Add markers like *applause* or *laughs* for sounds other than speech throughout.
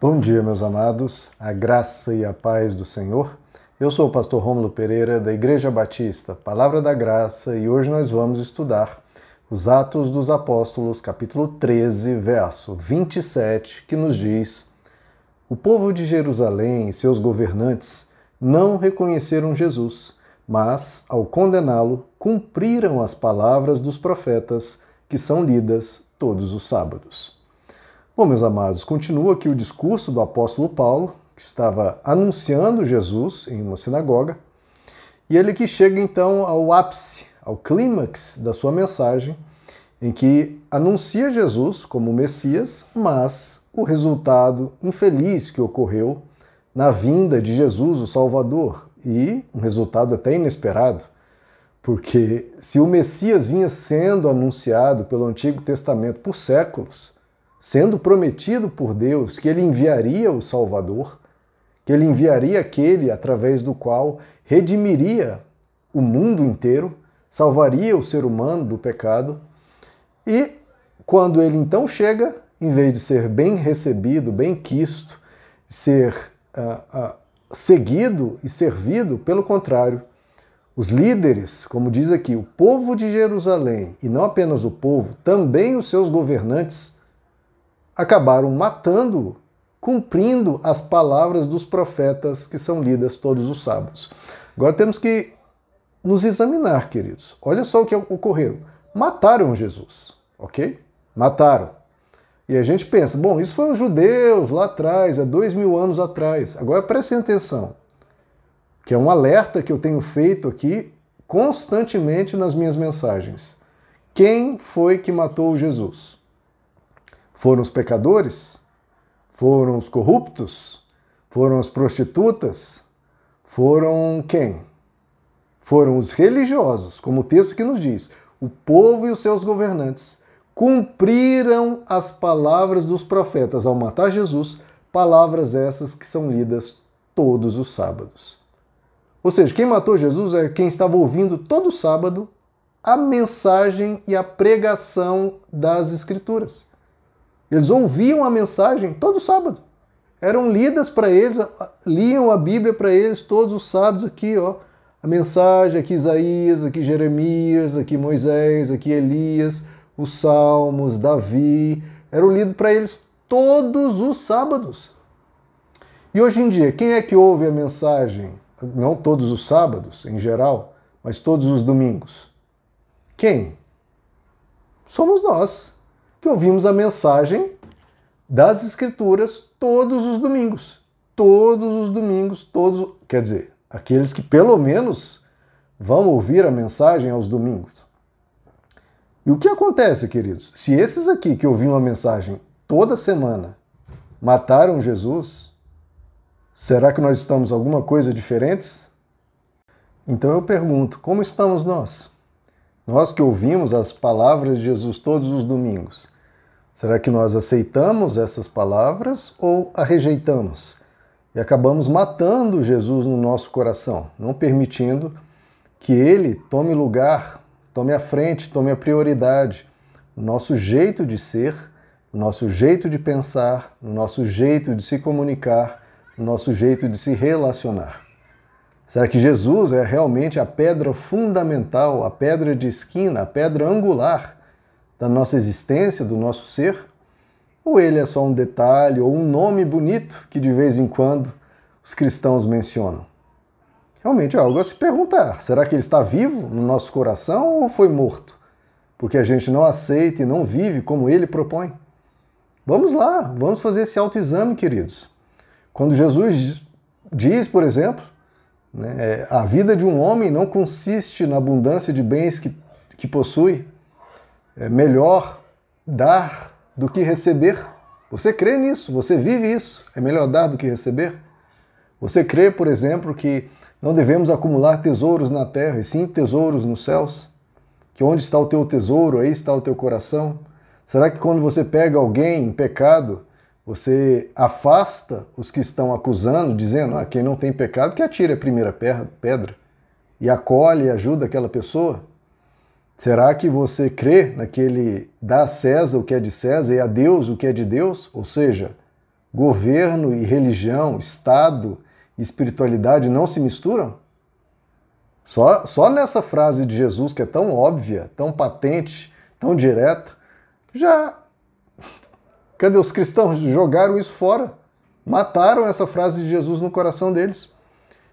Bom dia, meus amados, a graça e a paz do Senhor. Eu sou o pastor Rômulo Pereira, da Igreja Batista, Palavra da Graça, e hoje nós vamos estudar os Atos dos Apóstolos, capítulo 13, verso 27, que nos diz: O povo de Jerusalém e seus governantes não reconheceram Jesus, mas, ao condená-lo, cumpriram as palavras dos profetas que são lidas todos os sábados. Bom, meus amados, continua aqui o discurso do apóstolo Paulo, que estava anunciando Jesus em uma sinagoga, e ele que chega então ao ápice, ao clímax da sua mensagem, em que anuncia Jesus como Messias, mas o resultado infeliz que ocorreu na vinda de Jesus, o Salvador, e um resultado até inesperado, porque se o Messias vinha sendo anunciado pelo Antigo Testamento por séculos, sendo prometido por Deus que ele enviaria o Salvador, que ele enviaria aquele através do qual redimiria o mundo inteiro, salvaria o ser humano do pecado. E quando ele então chega, em vez de ser bem recebido, bem quisto, ser uh, uh, seguido e servido, pelo contrário, os líderes, como diz aqui, o povo de Jerusalém, e não apenas o povo, também os seus governantes, acabaram matando-o, cumprindo as palavras dos profetas que são lidas todos os sábados. Agora temos que nos examinar, queridos. Olha só o que ocorreu. Mataram Jesus, ok? Mataram. E a gente pensa, bom, isso foi os judeus lá atrás, há dois mil anos atrás. Agora prestem atenção, que é um alerta que eu tenho feito aqui constantemente nas minhas mensagens. Quem foi que matou Jesus? Foram os pecadores? Foram os corruptos? Foram as prostitutas? Foram quem? Foram os religiosos, como o texto que nos diz: o povo e os seus governantes cumpriram as palavras dos profetas ao matar Jesus, palavras essas que são lidas todos os sábados. Ou seja, quem matou Jesus é quem estava ouvindo todo sábado a mensagem e a pregação das Escrituras. Eles ouviam a mensagem todo sábado. Eram lidas para eles, liam a Bíblia para eles todos os sábados aqui, ó. A mensagem, aqui Isaías, aqui Jeremias, aqui Moisés, aqui Elias, os Salmos, Davi, eram lidos para eles todos os sábados. E hoje em dia, quem é que ouve a mensagem? Não todos os sábados, em geral, mas todos os domingos. Quem? Somos nós que ouvimos a mensagem das Escrituras todos os domingos. Todos os domingos, todos. Quer dizer, aqueles que pelo menos vão ouvir a mensagem aos domingos. E o que acontece, queridos? Se esses aqui que ouviam a mensagem toda semana mataram Jesus, será que nós estamos alguma coisa diferentes? Então eu pergunto, como estamos nós? Nós que ouvimos as palavras de Jesus todos os domingos, será que nós aceitamos essas palavras ou a rejeitamos? E acabamos matando Jesus no nosso coração, não permitindo que ele tome lugar, tome a frente, tome a prioridade no nosso jeito de ser, no nosso jeito de pensar, no nosso jeito de se comunicar, no nosso jeito de se relacionar. Será que Jesus é realmente a pedra fundamental, a pedra de esquina, a pedra angular da nossa existência, do nosso ser? Ou ele é só um detalhe ou um nome bonito que de vez em quando os cristãos mencionam? Realmente é algo a se perguntar. Será que ele está vivo no nosso coração ou foi morto? Porque a gente não aceita e não vive como ele propõe. Vamos lá, vamos fazer esse autoexame, queridos. Quando Jesus diz, por exemplo, né? É, a vida de um homem não consiste na abundância de bens que, que possui. É melhor dar do que receber. Você crê nisso, você vive isso. É melhor dar do que receber. Você crê, por exemplo, que não devemos acumular tesouros na terra, e sim tesouros nos céus? Que onde está o teu tesouro, aí está o teu coração? Será que quando você pega alguém em pecado, você afasta os que estão acusando, dizendo: ah, quem não tem pecado, que atire a primeira pedra. E acolhe e ajuda aquela pessoa. Será que você crê naquele dá a César o que é de César e a Deus o que é de Deus? Ou seja, governo e religião, Estado e espiritualidade não se misturam? Só, só nessa frase de Jesus, que é tão óbvia, tão patente, tão direta, já. Cadê os cristãos? Jogaram isso fora. Mataram essa frase de Jesus no coração deles.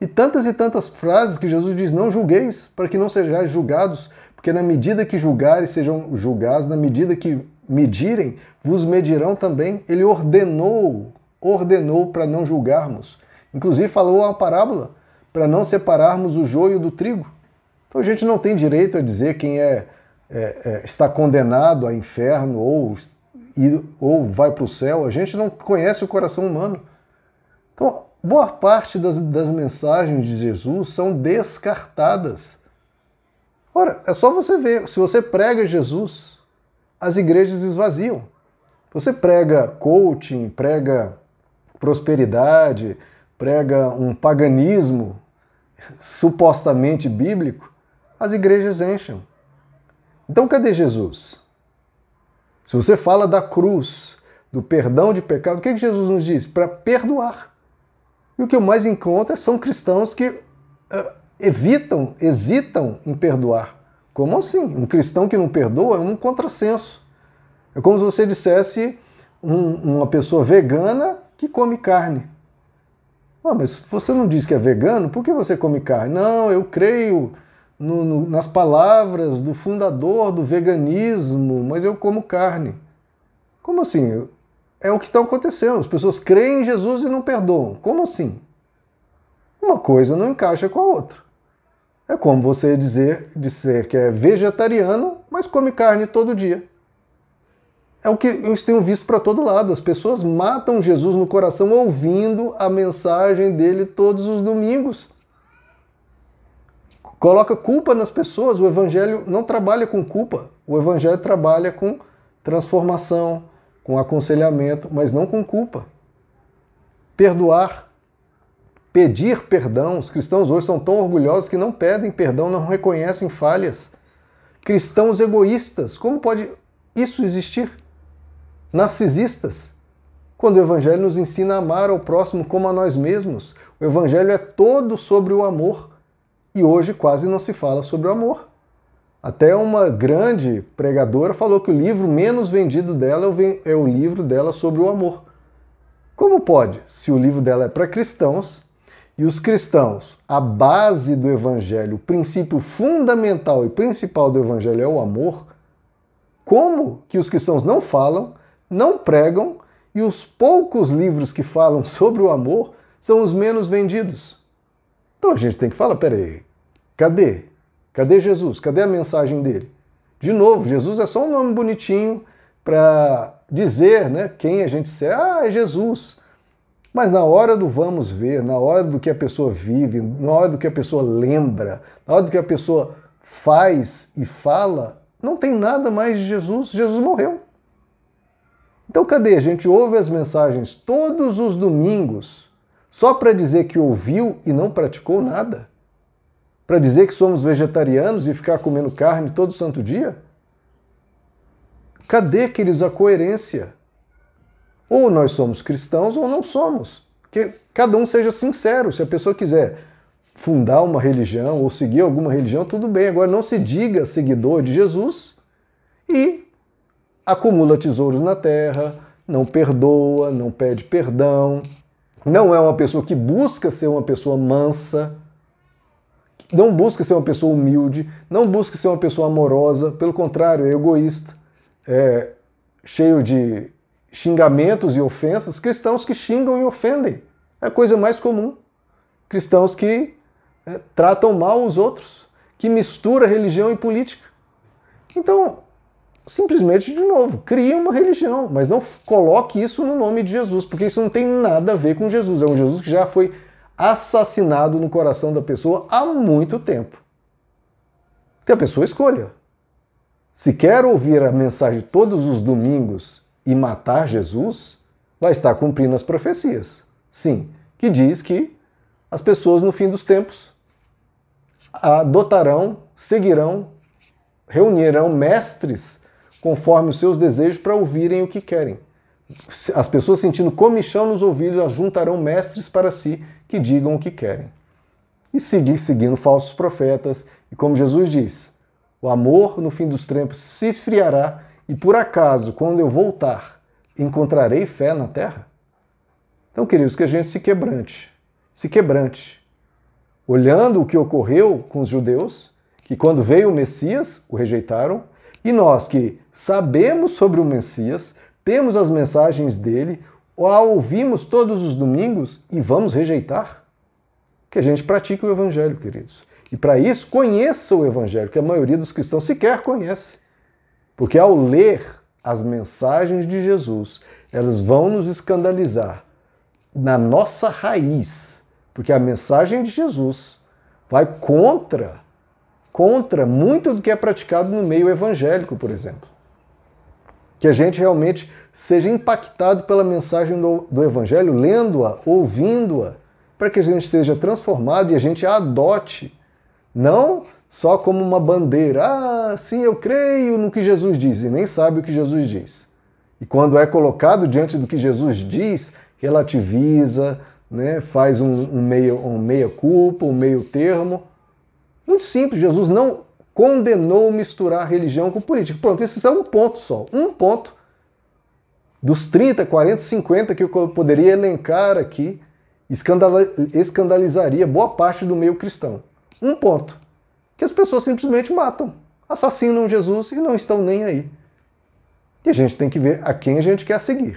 E tantas e tantas frases que Jesus diz: Não julgueis, para que não sejais julgados, porque na medida que julgares, sejam julgados, na medida que medirem, vos medirão também. Ele ordenou, ordenou para não julgarmos. Inclusive falou uma parábola para não separarmos o joio do trigo. Então a gente não tem direito a dizer quem é, é, é está condenado a inferno ou, ou vai para o céu. A gente não conhece o coração humano. Então, boa parte das, das mensagens de Jesus são descartadas. Ora, é só você ver, se você prega Jesus, as igrejas esvaziam. Você prega coaching, prega prosperidade, prega um paganismo supostamente bíblico, as igrejas enchem. Então cadê Jesus? Se você fala da cruz, do perdão de pecado, o que, que Jesus nos diz? Para perdoar. E o que eu mais encontro são cristãos que uh, evitam, hesitam em perdoar. Como assim? Um cristão que não perdoa é um contrassenso. É como se você dissesse um, uma pessoa vegana que come carne. Ah, mas você não diz que é vegano, por que você come carne? Não, eu creio no, no, nas palavras do fundador do veganismo, mas eu como carne. Como assim? É o que está acontecendo. As pessoas creem em Jesus e não perdoam. Como assim? Uma coisa não encaixa com a outra. É como você dizer, dizer que é vegetariano, mas come carne todo dia é o que eu tenho visto para todo lado. As pessoas matam Jesus no coração ouvindo a mensagem dele todos os domingos. Coloca culpa nas pessoas. O evangelho não trabalha com culpa. O evangelho trabalha com transformação, com aconselhamento, mas não com culpa. Perdoar, pedir perdão. Os cristãos hoje são tão orgulhosos que não pedem perdão, não reconhecem falhas. Cristãos egoístas, como pode isso existir? narcisistas. Quando o Evangelho nos ensina a amar ao próximo como a nós mesmos, o Evangelho é todo sobre o amor e hoje quase não se fala sobre o amor. Até uma grande pregadora falou que o livro menos vendido dela é o livro dela sobre o amor. Como pode, se o livro dela é para cristãos e os cristãos, a base do Evangelho, o princípio fundamental e principal do Evangelho é o amor? Como que os cristãos não falam não pregam e os poucos livros que falam *laughs* sobre o amor são os menos vendidos. Então a gente tem que falar: peraí, cadê? Cadê Jesus? Cadê a mensagem dele? De novo, Jesus é só um nome bonitinho para dizer né, quem a gente é. Ah, é Jesus. Mas na hora do vamos ver, na hora do que a pessoa vive, na hora do que a pessoa lembra, na hora do que a pessoa faz e fala, não tem nada mais de Jesus. Jesus morreu. Então, cadê? A gente ouve as mensagens todos os domingos só para dizer que ouviu e não praticou nada? Para dizer que somos vegetarianos e ficar comendo carne todo santo dia? Cadê, queridos, a coerência? Ou nós somos cristãos ou não somos. Que cada um seja sincero. Se a pessoa quiser fundar uma religião ou seguir alguma religião, tudo bem. Agora, não se diga seguidor de Jesus e acumula tesouros na terra, não perdoa, não pede perdão, não é uma pessoa que busca ser uma pessoa mansa, não busca ser uma pessoa humilde, não busca ser uma pessoa amorosa, pelo contrário, é egoísta, é cheio de xingamentos e ofensas, cristãos que xingam e ofendem. É a coisa mais comum. Cristãos que é, tratam mal os outros, que mistura religião e política. Então, simplesmente, de novo, crie uma religião, mas não coloque isso no nome de Jesus, porque isso não tem nada a ver com Jesus. É um Jesus que já foi assassinado no coração da pessoa há muito tempo. Que a pessoa escolha. Se quer ouvir a mensagem todos os domingos e matar Jesus, vai estar cumprindo as profecias. Sim, que diz que as pessoas no fim dos tempos adotarão, seguirão, reunirão mestres conforme os seus desejos para ouvirem o que querem. as pessoas sentindo comichão nos ouvidos ajuntarão mestres para si que digam o que querem. E seguir seguindo falsos profetas. E como Jesus diz, o amor no fim dos tempos se esfriará e por acaso, quando eu voltar, encontrarei fé na terra? Então, queridos, que a gente se quebrante, se quebrante, olhando o que ocorreu com os judeus, que quando veio o Messias, o rejeitaram, e nós que sabemos sobre o Messias, temos as mensagens dele, ou a ouvimos todos os domingos e vamos rejeitar? Que a gente pratique o Evangelho, queridos. E para isso, conheça o Evangelho, que a maioria dos cristãos sequer conhece. Porque ao ler as mensagens de Jesus, elas vão nos escandalizar na nossa raiz, porque a mensagem de Jesus vai contra contra muito do que é praticado no meio evangélico, por exemplo. Que a gente realmente seja impactado pela mensagem do, do Evangelho, lendo-a, ouvindo-a, para que a gente seja transformado e a gente a adote, não só como uma bandeira. Ah, sim, eu creio no que Jesus diz, e nem sabe o que Jesus diz. E quando é colocado diante do que Jesus diz, relativiza, né, faz um, um, meio, um meia culpa, um meio termo. Muito simples, Jesus não condenou misturar religião com política. Pronto, esse é um ponto só, um ponto. Dos 30, 40, 50 que eu poderia elencar aqui, escandalizaria boa parte do meio cristão. Um ponto. Que as pessoas simplesmente matam, assassinam Jesus e não estão nem aí. E a gente tem que ver a quem a gente quer seguir.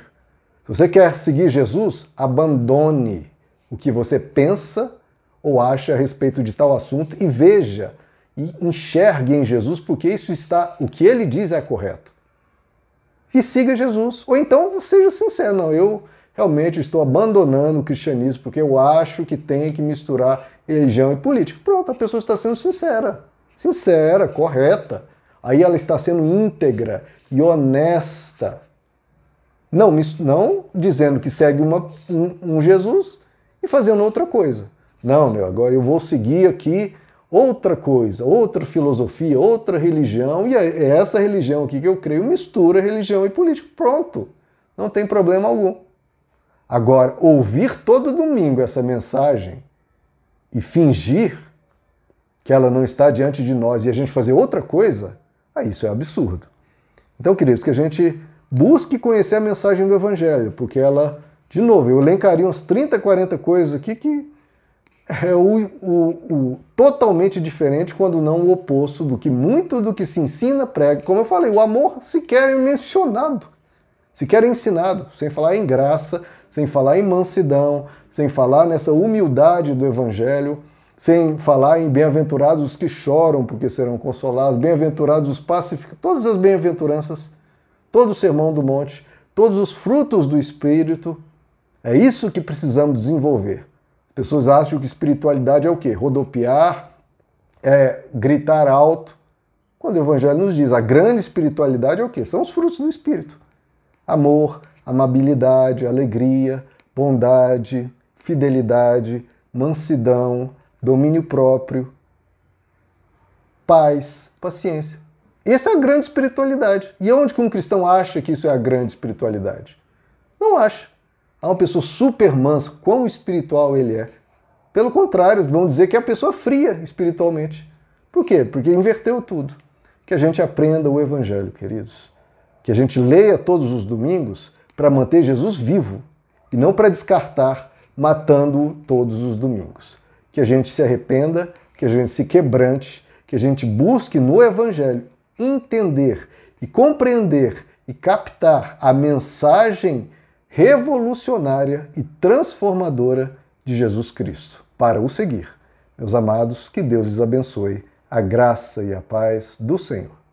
Se você quer seguir Jesus, abandone o que você pensa ou acha a respeito de tal assunto e veja e enxergue em Jesus, porque isso está, o que ele diz é correto. E siga Jesus. Ou então seja sincero, não, eu realmente estou abandonando o cristianismo porque eu acho que tem que misturar religião e política. Pronto, a pessoa está sendo sincera. Sincera, correta. Aí ela está sendo íntegra e honesta. Não, não dizendo que segue uma, um, um Jesus e fazendo outra coisa. Não, meu, agora eu vou seguir aqui outra coisa, outra filosofia, outra religião, e é essa religião aqui que eu creio mistura religião e política. Pronto, não tem problema algum. Agora, ouvir todo domingo essa mensagem e fingir que ela não está diante de nós e a gente fazer outra coisa, aí isso é absurdo. Então, queridos, que a gente busque conhecer a mensagem do Evangelho, porque ela, de novo, eu elencaria umas 30, 40 coisas aqui que é o, o, o, totalmente diferente, quando não o oposto do que muito do que se ensina, prega. Como eu falei, o amor sequer é mencionado, sequer é ensinado, sem falar em graça, sem falar em mansidão, sem falar nessa humildade do Evangelho, sem falar em bem-aventurados os que choram porque serão consolados, bem-aventurados os pacíficos, todas as bem-aventuranças, todo o sermão do monte, todos os frutos do Espírito. É isso que precisamos desenvolver pessoas acham que espiritualidade é o quê? Rodopiar, é gritar alto. Quando o Evangelho nos diz a grande espiritualidade é o quê? São os frutos do Espírito: amor, amabilidade, alegria, bondade, fidelidade, mansidão, domínio próprio, paz, paciência. Essa é a grande espiritualidade. E onde que um cristão acha que isso é a grande espiritualidade? Não acha a uma pessoa super mansa, quão espiritual ele é. Pelo contrário, vão dizer que é a pessoa fria espiritualmente. Por quê? Porque inverteu tudo. Que a gente aprenda o Evangelho, queridos. Que a gente leia todos os domingos para manter Jesus vivo e não para descartar, matando-o todos os domingos. Que a gente se arrependa, que a gente se quebrante, que a gente busque no Evangelho entender e compreender e captar a mensagem revolucionária e transformadora de Jesus Cristo, para o seguir. Meus amados, que Deus lhes abençoe, a graça e a paz do Senhor.